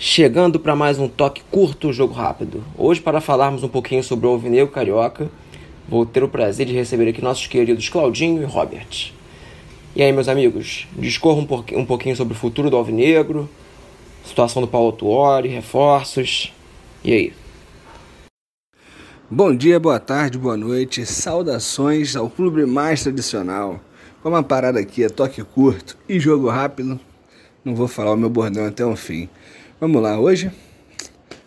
Chegando para mais um toque curto, jogo rápido. Hoje, para falarmos um pouquinho sobre o Alvinegro Carioca, vou ter o prazer de receber aqui nossos queridos Claudinho e Robert. E aí, meus amigos, discorra um pouquinho sobre o futuro do Alvinegro, situação do Paulo Tuori, reforços. E aí? Bom dia, boa tarde, boa noite. Saudações ao clube mais tradicional. Como a parada aqui é toque curto e jogo rápido, não vou falar o meu bordão até o fim. Vamos lá, hoje,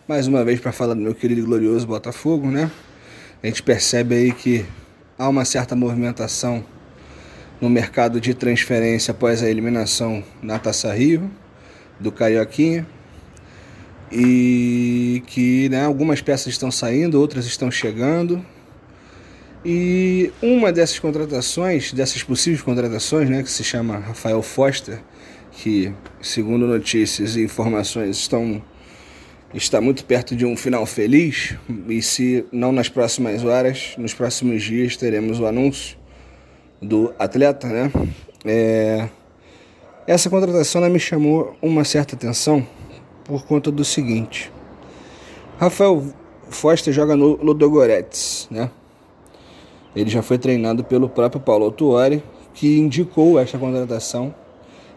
mais uma vez para falar do meu querido e glorioso Botafogo, né? A gente percebe aí que há uma certa movimentação no mercado de transferência após a eliminação na Taça Rio, do Carioquinha e que né, algumas peças estão saindo, outras estão chegando. E uma dessas contratações, dessas possíveis contratações, né, que se chama Rafael Foster, que, segundo notícias e informações, estão, está muito perto de um final feliz. E se não nas próximas horas, nos próximos dias teremos o anúncio do atleta, né? É, essa contratação me chamou uma certa atenção por conta do seguinte. Rafael Foster joga no Ludogorets, né? Ele já foi treinado pelo próprio Paulo Autuori, que indicou esta contratação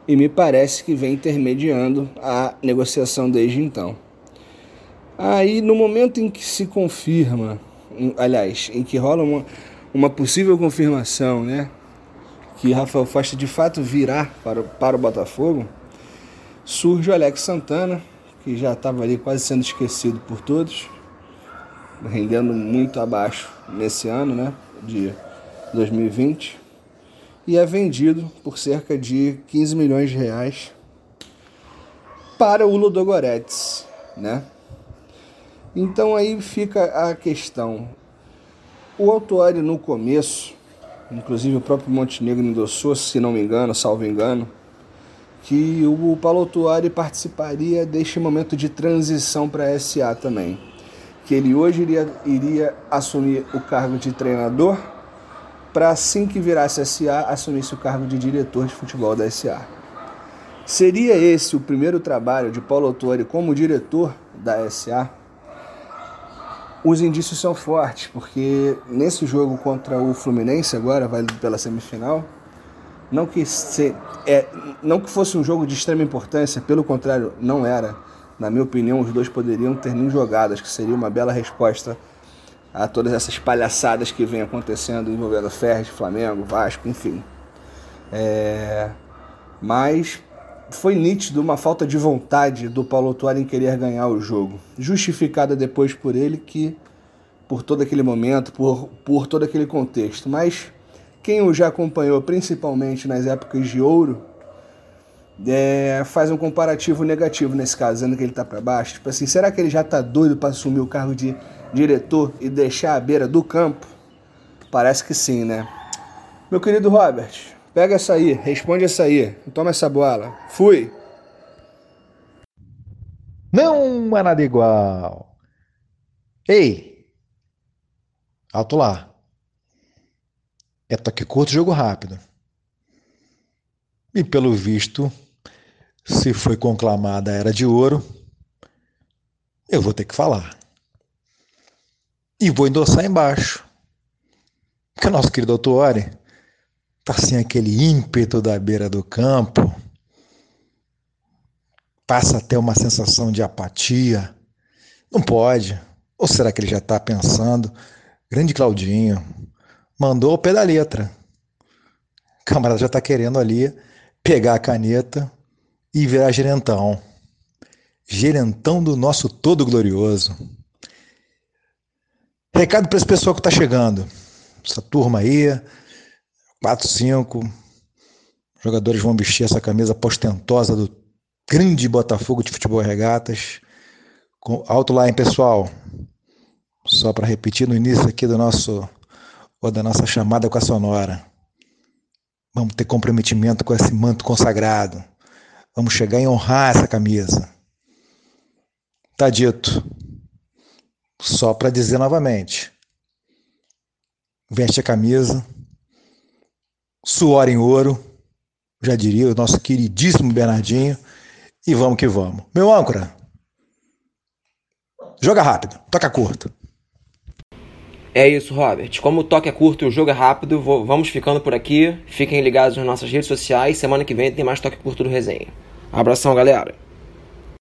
e me parece que vem intermediando a negociação desde então. Aí, no momento em que se confirma, aliás, em que rola uma, uma possível confirmação, né, que Rafael Foster de fato virá para, para o Botafogo, surge o Alex Santana, que já estava ali quase sendo esquecido por todos, rendendo muito abaixo nesse ano, né, de 2020, e é vendido por cerca de 15 milhões de reais para o Ludogorets, né? Então aí fica a questão. O Autuari no começo, inclusive o próprio Montenegro endossou, se não me engano, salvo engano, que o Paulo Tuari participaria deste momento de transição para a SA também. Que ele hoje iria, iria assumir o cargo de treinador, para assim que virasse SA, assumisse o cargo de diretor de futebol da SA. Seria esse o primeiro trabalho de Paulo Tuori como diretor da SA? Os indícios são fortes, porque nesse jogo contra o Fluminense, agora, vai pela semifinal, não que, se, é, não que fosse um jogo de extrema importância, pelo contrário, não era. Na minha opinião, os dois poderiam ter nem jogadas, que seria uma bela resposta a todas essas palhaçadas que vem acontecendo envolvendo Ferres, Flamengo, Vasco, enfim. É, mas foi nítido uma falta de vontade do Paulo Tuari em querer ganhar o jogo, justificada depois por ele que por todo aquele momento, por, por todo aquele contexto. Mas quem o já acompanhou, principalmente nas épocas de ouro, é, faz um comparativo negativo nesse caso, dizendo que ele está para baixo. Tipo assim, será que ele já está doido para assumir o cargo de diretor e deixar a beira do campo? Parece que sim, né? Meu querido Robert, pega essa aí, responde essa aí, toma essa bola. Fui! Não é nada igual. Ei! Alto lá. É toque curto, jogo rápido. E pelo visto, se foi conclamada a Era de Ouro, eu vou ter que falar. E vou endossar embaixo. Porque o nosso querido Autuori tá sem aquele ímpeto da beira do campo, passa até uma sensação de apatia. Não pode. Ou será que ele já está pensando? Grande Claudinho, mandou ao pé da letra. O camarada já está querendo ali pegar a caneta e virar gerentão. Gerentão do nosso todo glorioso. Recado para esse pessoal que está chegando. Essa turma aí, 4, 5 jogadores vão vestir essa camisa postentosa do grande Botafogo de Futebol Regatas. Alto lá, hein, pessoal? Só para repetir no início aqui do nosso ou da nossa chamada com a Sonora. Vamos ter comprometimento com esse manto consagrado. Vamos chegar e honrar essa camisa. Tá dito. Só para dizer novamente. Veste a camisa. Suor em ouro. Já diria o nosso queridíssimo Bernardinho. E vamos que vamos. Meu âncora, joga rápido, toca curto. É isso, Robert. Como o toque é curto e o jogo é rápido, vamos ficando por aqui. Fiquem ligados nas nossas redes sociais. Semana que vem tem mais toque curto do resenha. Abração, galera.